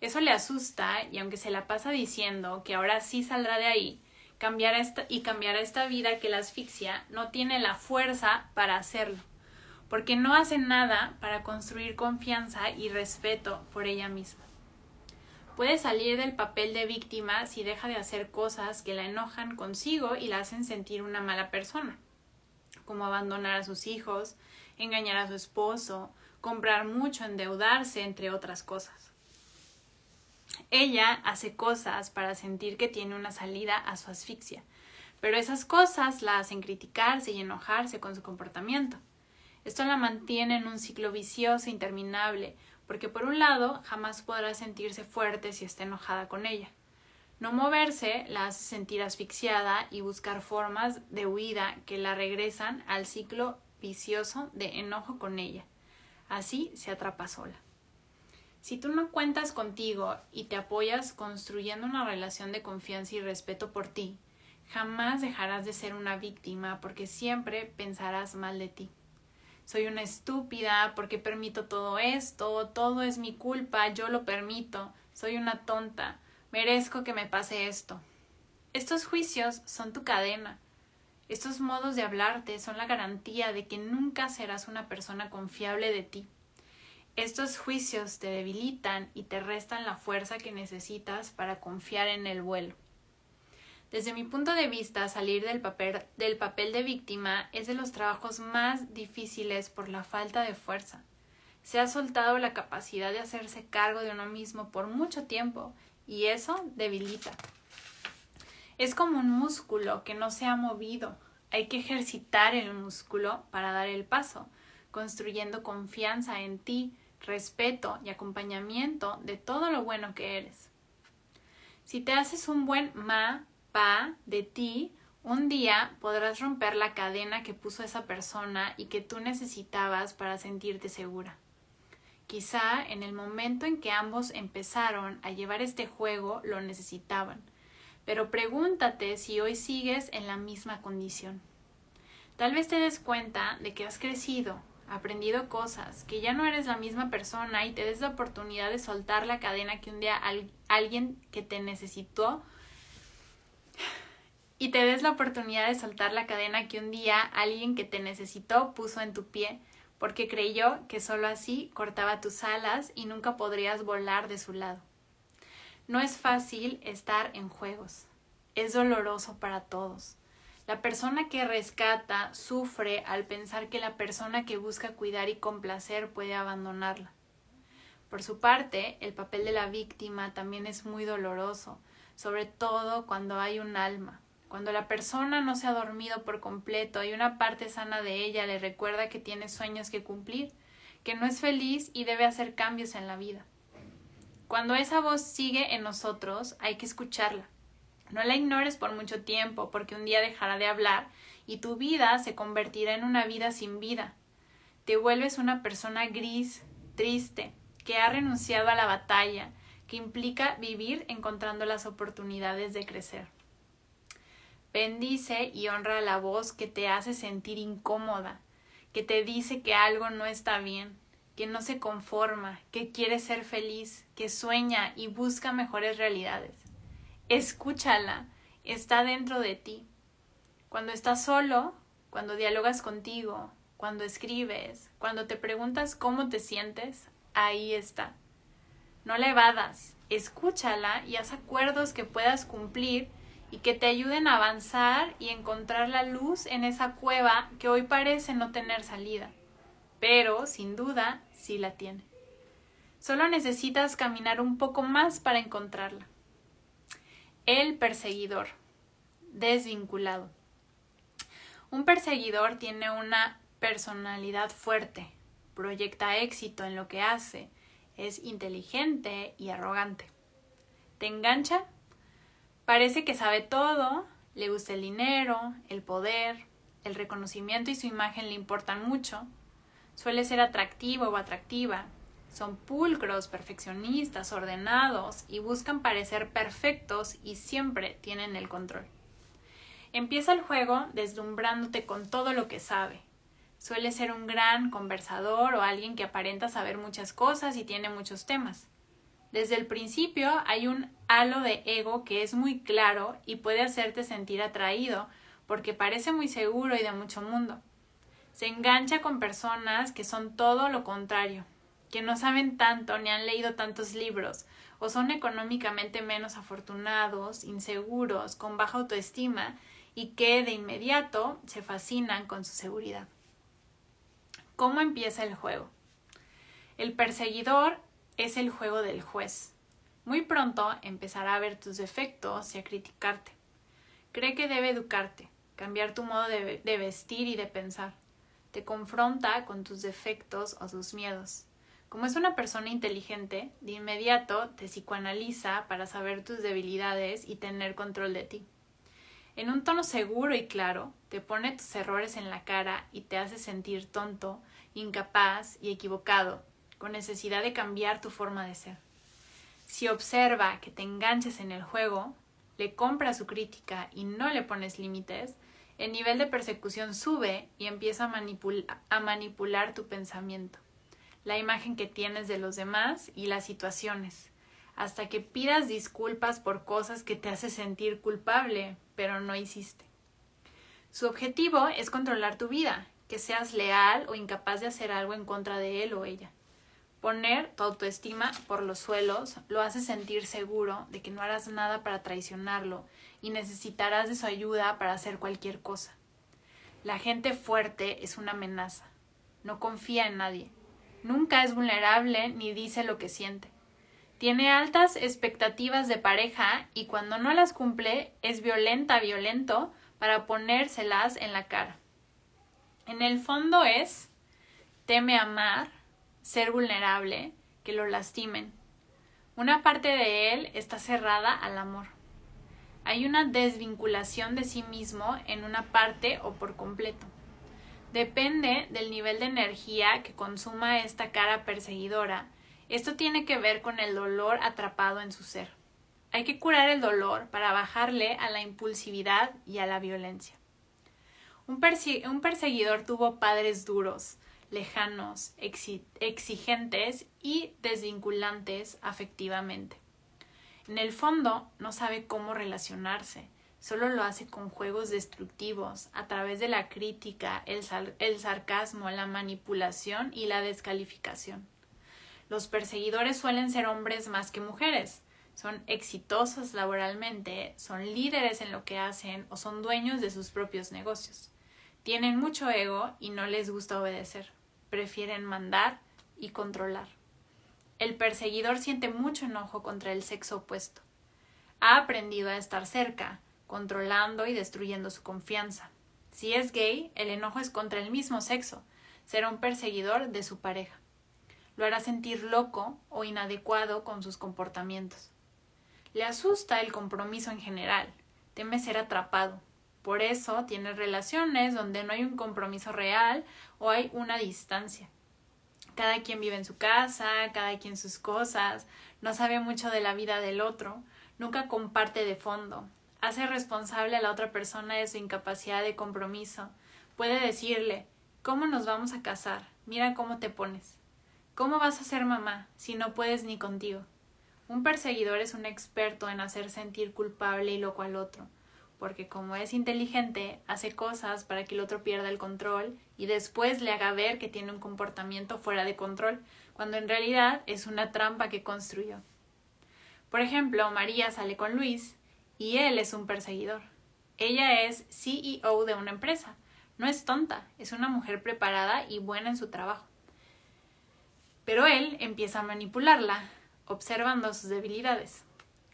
Eso le asusta y aunque se la pasa diciendo que ahora sí saldrá de ahí cambiará esta, y cambiará esta vida que la asfixia, no tiene la fuerza para hacerlo, porque no hace nada para construir confianza y respeto por ella misma. Puede salir del papel de víctima si deja de hacer cosas que la enojan consigo y la hacen sentir una mala persona, como abandonar a sus hijos, engañar a su esposo, comprar mucho, endeudarse, entre otras cosas. Ella hace cosas para sentir que tiene una salida a su asfixia, pero esas cosas la hacen criticarse y enojarse con su comportamiento. Esto la mantiene en un ciclo vicioso interminable, porque por un lado jamás podrá sentirse fuerte si está enojada con ella. No moverse la hace sentir asfixiada y buscar formas de huida que la regresan al ciclo vicioso de enojo con ella. Así se atrapa sola. Si tú no cuentas contigo y te apoyas construyendo una relación de confianza y respeto por ti, jamás dejarás de ser una víctima porque siempre pensarás mal de ti. Soy una estúpida porque permito todo esto, todo es mi culpa, yo lo permito, soy una tonta, merezco que me pase esto. Estos juicios son tu cadena. Estos modos de hablarte son la garantía de que nunca serás una persona confiable de ti. Estos juicios te debilitan y te restan la fuerza que necesitas para confiar en el vuelo. Desde mi punto de vista, salir del papel, del papel de víctima es de los trabajos más difíciles por la falta de fuerza. Se ha soltado la capacidad de hacerse cargo de uno mismo por mucho tiempo y eso debilita. Es como un músculo que no se ha movido. Hay que ejercitar el músculo para dar el paso, construyendo confianza en ti, respeto y acompañamiento de todo lo bueno que eres. Si te haces un buen ma, pa de ti, un día podrás romper la cadena que puso esa persona y que tú necesitabas para sentirte segura. Quizá en el momento en que ambos empezaron a llevar este juego lo necesitaban, pero pregúntate si hoy sigues en la misma condición. Tal vez te des cuenta de que has crecido, aprendido cosas, que ya no eres la misma persona y te des la oportunidad de soltar la cadena que un día alguien que te necesitó *sighs* y te des la oportunidad de soltar la cadena que un día alguien que te necesitó puso en tu pie porque creyó que solo así cortaba tus alas y nunca podrías volar de su lado. No es fácil estar en juegos. Es doloroso para todos. La persona que rescata sufre al pensar que la persona que busca cuidar y complacer puede abandonarla. Por su parte, el papel de la víctima también es muy doloroso, sobre todo cuando hay un alma. Cuando la persona no se ha dormido por completo y una parte sana de ella le recuerda que tiene sueños que cumplir, que no es feliz y debe hacer cambios en la vida. Cuando esa voz sigue en nosotros, hay que escucharla no la ignores por mucho tiempo, porque un día dejará de hablar y tu vida se convertirá en una vida sin vida. Te vuelves una persona gris, triste, que ha renunciado a la batalla, que implica vivir encontrando las oportunidades de crecer. Bendice y honra la voz que te hace sentir incómoda, que te dice que algo no está bien, que no se conforma, que quiere ser feliz, que sueña y busca mejores realidades. Escúchala, está dentro de ti. Cuando estás solo, cuando dialogas contigo, cuando escribes, cuando te preguntas cómo te sientes, ahí está. No la evadas, escúchala y haz acuerdos que puedas cumplir y que te ayuden a avanzar y encontrar la luz en esa cueva que hoy parece no tener salida, pero sin duda sí la tiene. Solo necesitas caminar un poco más para encontrarla. El perseguidor. Desvinculado. Un perseguidor tiene una personalidad fuerte, proyecta éxito en lo que hace, es inteligente y arrogante. ¿Te engancha? Parece que sabe todo, le gusta el dinero, el poder, el reconocimiento y su imagen le importan mucho. Suele ser atractivo o atractiva, son pulcros, perfeccionistas, ordenados y buscan parecer perfectos y siempre tienen el control. Empieza el juego deslumbrándote con todo lo que sabe. Suele ser un gran conversador o alguien que aparenta saber muchas cosas y tiene muchos temas. Desde el principio hay un halo de ego que es muy claro y puede hacerte sentir atraído porque parece muy seguro y de mucho mundo. Se engancha con personas que son todo lo contrario, que no saben tanto ni han leído tantos libros, o son económicamente menos afortunados, inseguros, con baja autoestima y que de inmediato se fascinan con su seguridad. ¿Cómo empieza el juego? El perseguidor es el juego del juez. Muy pronto empezará a ver tus defectos y a criticarte. Cree que debe educarte, cambiar tu modo de, vestir y de pensar. Te confronta con tus defectos o tus miedos. Como es una persona inteligente, de inmediato te psicoanaliza para saber tus debilidades y tener control de ti. En un tono seguro y claro, te pone tus errores en la cara y te hace sentir tonto, incapaz y equivocado, con necesidad de cambiar tu forma de ser. Si observa que te enganches en el juego, le compras su crítica y no le pones límites, el nivel de persecución sube y empieza a, a manipular tu pensamiento, la imagen que tienes de los demás y las situaciones, hasta que pidas disculpas por cosas que te hace sentir culpable, pero no hiciste. Su objetivo es controlar tu vida, que seas leal o incapaz de hacer algo en contra de él o ella. Poner tu autoestima por los suelos lo hace sentir seguro de que no harás nada para traicionarlo y necesitarás de su ayuda para hacer cualquier cosa. La gente fuerte es una amenaza. No confía en nadie. Nunca es vulnerable ni dice lo que siente. Tiene altas expectativas de pareja y cuando no las cumple es violenta, violento para ponérselas en la cara. En el fondo es teme amar, ser vulnerable, que lo lastimen. Una parte de él está cerrada al amor. Hay una desvinculación de sí mismo en una parte o por completo. Depende del nivel de energía que consuma esta cara perseguidora. Esto tiene que ver con el dolor atrapado en su ser. Hay que curar el dolor para bajarle a la impulsividad y a la violencia. Un, perseguidor tuvo padres duros, lejanos, exigentes y desvinculantes afectivamente. En el fondo no sabe cómo relacionarse, solo lo hace con juegos destructivos, a través de la crítica, el, el sarcasmo, la manipulación y la descalificación. Los perseguidores suelen ser hombres más que mujeres, son exitosos laboralmente, son líderes en lo que hacen o son dueños de sus propios negocios. Tienen mucho ego y no les gusta obedecer prefieren mandar y controlar. El perseguidor siente mucho enojo contra el sexo opuesto. Ha aprendido a estar cerca, controlando y destruyendo su confianza. Si es gay, el enojo es contra el mismo sexo. Será un perseguidor de su pareja. Lo hará sentir loco o inadecuado con sus comportamientos. Le asusta el compromiso en general. Teme ser atrapado. Por eso tiene relaciones donde no hay un compromiso real o hay una distancia. Cada quien vive en su casa, cada quien sus cosas, no sabe mucho de la vida del otro, nunca comparte de fondo, hace responsable a la otra persona de su incapacidad de compromiso, puede decirle ¿Cómo nos vamos a casar? Mira cómo te pones. ¿Cómo vas a ser mamá si no puedes ni contigo? Un perseguidor es un experto en hacer sentir culpable y loco al otro porque como es inteligente, hace cosas para que el otro pierda el control y después le haga ver que tiene un comportamiento fuera de control, cuando en realidad es una trampa que construyó. Por ejemplo, María sale con Luis y él es un perseguidor. Ella es CEO de una empresa. No es tonta, es una mujer preparada y buena en su trabajo. Pero él empieza a manipularla, observando sus debilidades.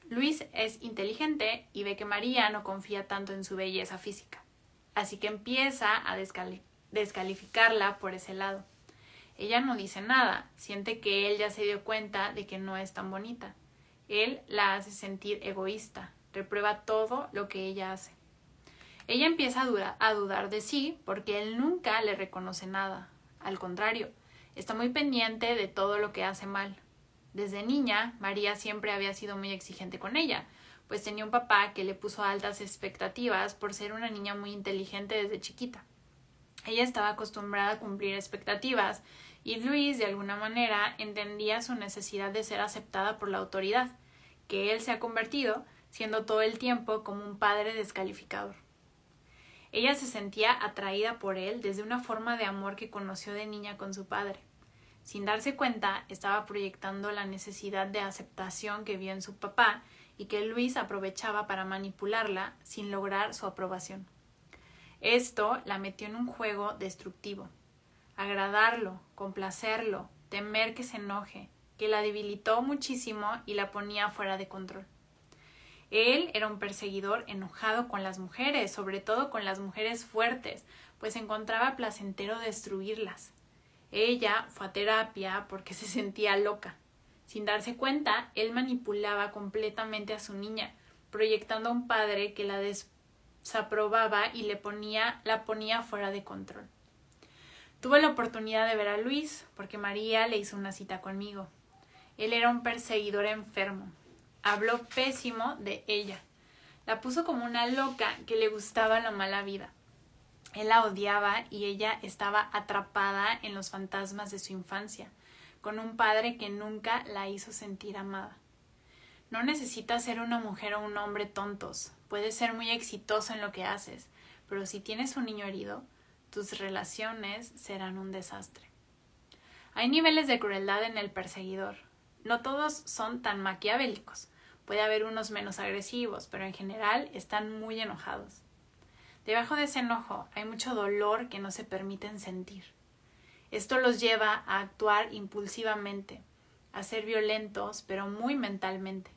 Luis es inteligente y ve que María no confía tanto en su belleza física, así que empieza a descalificarla por ese lado. Ella no dice nada, siente que él ya se dio cuenta de que no es tan bonita. Él la hace sentir egoísta, reprueba todo lo que ella hace. Ella empieza a, a dudar de sí porque él nunca le reconoce nada. Al contrario, está muy pendiente de todo lo que hace mal, desde niña, María siempre había sido muy exigente con ella, pues tenía un papá que le puso altas expectativas por ser una niña muy inteligente desde chiquita. Ella estaba acostumbrada a cumplir expectativas y Luis, de alguna manera, entendía su necesidad de ser aceptada por la autoridad, que él se ha convertido, siendo todo el tiempo como un padre descalificador. Ella se sentía atraída por él desde una forma de amor que conoció de niña con su padre. Sin darse cuenta, estaba proyectando la necesidad de aceptación que vio en su papá y que Luis aprovechaba para manipularla sin lograr su aprobación. Esto la metió en un juego destructivo. Agradarlo, complacerlo, temer que se enoje, que la debilitó muchísimo y la ponía fuera de control. Él era un perseguidor enojado con las mujeres, sobre todo con las mujeres fuertes, pues encontraba placentero destruirlas. Ella fue a terapia porque *laughs* se sentía loca. Sin darse cuenta, él manipulaba completamente a su niña, proyectando a un padre que la desaprobaba y le ponía, la ponía fuera de control. Tuve la oportunidad de ver a Luis porque María le hizo una cita conmigo. Él era un perseguidor enfermo. Habló pésimo de ella. La puso como una loca que le gustaba la mala vida. Él la odiaba y ella estaba atrapada en los fantasmas de su infancia, con un padre que nunca la hizo sentir amada. No necesitas ser una mujer o un hombre tontos. Puedes ser muy exitoso en lo que haces, pero si tienes un niño herido, tus relaciones serán un desastre. Hay niveles de crueldad en el perseguidor, no todos son tan maquiavélicos. Puede haber unos menos agresivos, pero en general están muy enojados. Debajo de ese enojo hay mucho dolor que no se permiten sentir. Esto los lleva a actuar impulsivamente, a ser violentos, pero muy mentalmente.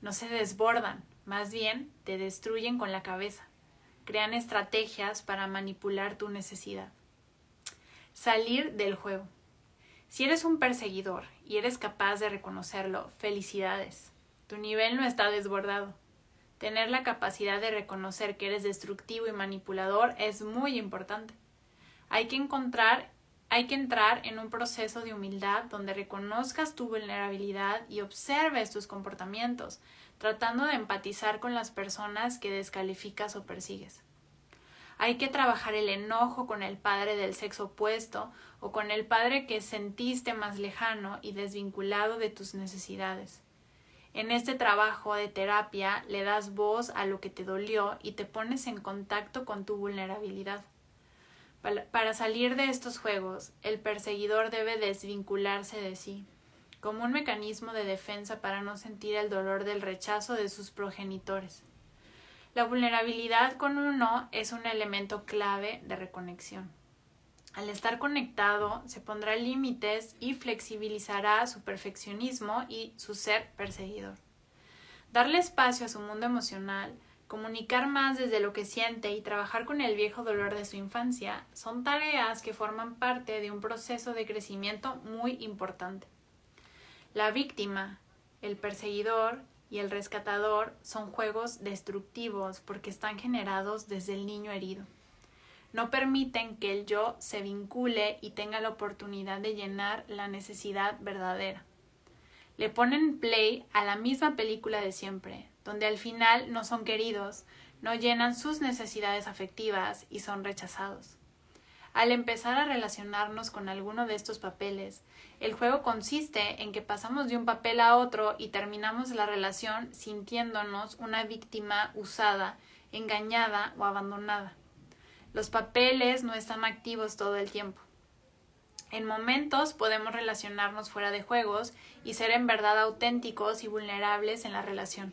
No se desbordan, más bien te destruyen con la cabeza. Crean estrategias para manipular tu necesidad. Salir del juego. Si eres un perseguidor y eres capaz de reconocerlo, felicidades. Tu nivel no está desbordado. Tener la capacidad de reconocer que eres destructivo y manipulador es muy importante. Hay que encontrar, hay que entrar en un proceso de humildad donde reconozcas tu vulnerabilidad y observes tus comportamientos, tratando de empatizar con las personas que descalificas o persigues. Hay que trabajar el enojo con el padre del sexo opuesto o con el padre que sentiste más lejano y desvinculado de tus necesidades. En este trabajo de terapia le das voz a lo que te dolió y te pones en contacto con tu vulnerabilidad. Para salir de estos juegos, el perseguidor debe desvincularse de sí, como un mecanismo de defensa para no sentir el dolor del rechazo de sus progenitores. La vulnerabilidad con uno es un elemento clave de reconexión. Al estar conectado, se pondrá límites y flexibilizará su perfeccionismo y su ser perseguidor. Darle espacio a su mundo emocional, comunicar más desde lo que siente y trabajar con el viejo dolor de su infancia son tareas que forman parte de un proceso de crecimiento muy importante. La víctima, el perseguidor y el rescatador son juegos destructivos porque están generados desde el niño herido. No permiten que el yo se vincule y tenga la oportunidad de llenar la necesidad verdadera. Le ponen play a la misma película de siempre, donde al final no son queridos, no llenan sus necesidades afectivas y son rechazados. Al empezar a relacionarnos con alguno de estos papeles, el juego consiste en que pasamos de un papel a otro y terminamos la relación sintiéndonos una víctima usada, engañada o abandonada. Los papeles no están activos todo el tiempo. En momentos podemos relacionarnos fuera de juegos y ser en verdad auténticos y vulnerables en la relación.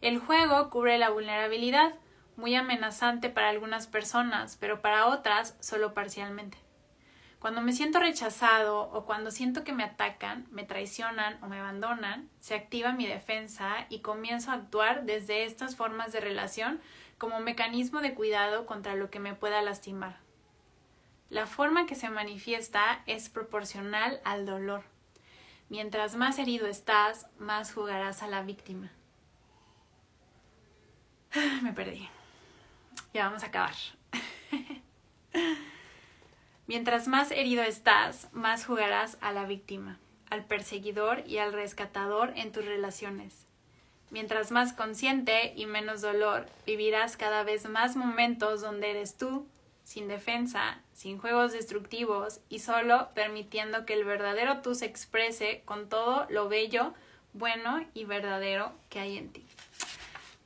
El juego cubre la vulnerabilidad, muy amenazante para algunas personas, pero para otras solo parcialmente. Cuando me siento rechazado o cuando siento que me atacan, me traicionan o me abandonan, se activa mi defensa y comienzo a actuar desde estas formas de relación como mecanismo de cuidado contra lo que me pueda lastimar. La forma que se manifiesta es proporcional al dolor. Mientras más herido estás, más jugarás a la víctima. *sighs* Me perdí. Ya vamos a acabar. *laughs* Mientras más herido estás, más jugarás a la víctima, al perseguidor y al rescatador en tus relaciones. Mientras más consciente y menos dolor, vivirás cada vez más momentos donde eres tú, sin defensa, sin juegos destructivos y solo permitiendo que el verdadero tú se exprese con todo lo bello, bueno y verdadero que hay en ti.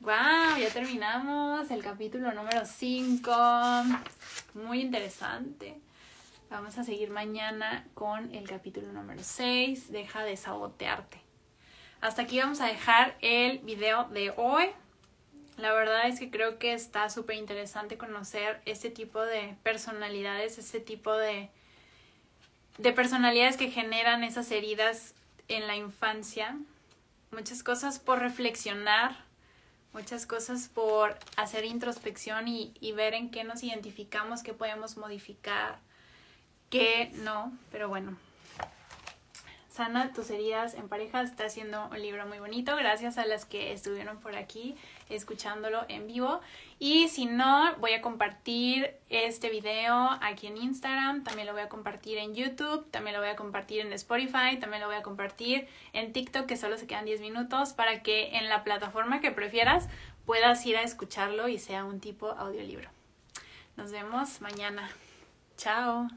¡Wow! Ya terminamos el capítulo número 5. Muy interesante. Vamos a seguir mañana con el capítulo número 6. Deja de sabotearte. Hasta aquí vamos a dejar el video de hoy. La verdad es que creo que está súper interesante conocer este tipo de personalidades, este tipo de, de personalidades que generan esas heridas en la infancia. Muchas cosas por reflexionar muchas cosas por hacer introspección y, y, ver en qué nos identificamos, qué podemos modificar, qué no, pero bueno. Sana tus heridas en pareja está haciendo un libro muy bonito. Gracias a las que estuvieron por aquí escuchándolo en vivo. Y si no, voy a compartir este video aquí en Instagram, también lo voy a compartir en YouTube, también lo voy a compartir en Spotify, también lo voy a compartir en TikTok, que solo se quedan 10 minutos, para que en la plataforma que prefieras puedas ir a escucharlo y sea un tipo audiolibro. Nos vemos mañana. Chao.